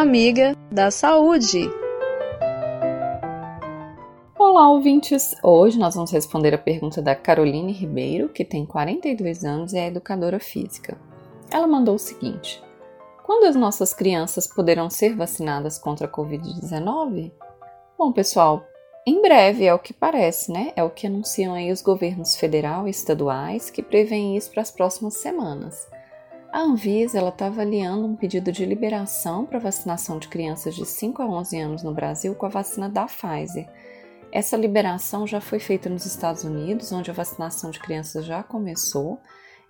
amiga da saúde. Olá, ouvintes! Hoje nós vamos responder a pergunta da Caroline Ribeiro, que tem 42 anos e é educadora física. Ela mandou o seguinte: Quando as nossas crianças poderão ser vacinadas contra a Covid-19? Bom, pessoal, em breve é o que parece, né? É o que anunciam aí os governos federal e estaduais que preveem isso para as próximas semanas. A Anvisa está avaliando um pedido de liberação para vacinação de crianças de 5 a 11 anos no Brasil com a vacina da Pfizer. Essa liberação já foi feita nos Estados Unidos, onde a vacinação de crianças já começou,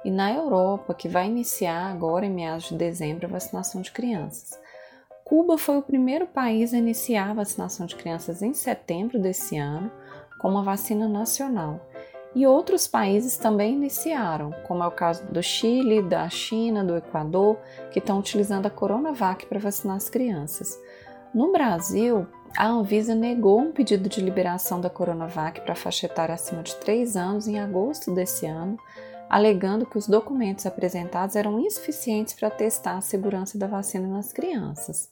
e na Europa, que vai iniciar agora em meados de dezembro a vacinação de crianças. Cuba foi o primeiro país a iniciar a vacinação de crianças em setembro desse ano com uma vacina nacional e outros países também iniciaram, como é o caso do Chile, da China, do Equador, que estão utilizando a Coronavac para vacinar as crianças. No Brasil, a Anvisa negou um pedido de liberação da Coronavac para faixa etária acima de 3 anos em agosto desse ano, alegando que os documentos apresentados eram insuficientes para testar a segurança da vacina nas crianças.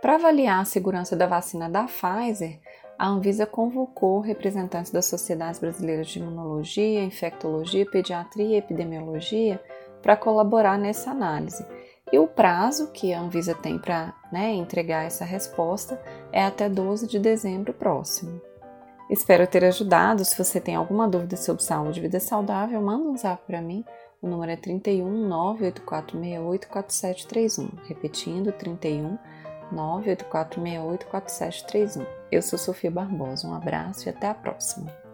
Para avaliar a segurança da vacina da Pfizer, a Anvisa convocou representantes das sociedades brasileiras de imunologia, infectologia, pediatria e epidemiologia para colaborar nessa análise. E o prazo que a Anvisa tem para né, entregar essa resposta é até 12 de dezembro próximo. Espero ter ajudado. Se você tem alguma dúvida sobre saúde e vida saudável, manda um zap para mim. O número é 31 98468 4731. Repetindo, 31 984684731. Eu sou Sofia Barbosa. Um abraço e até a próxima.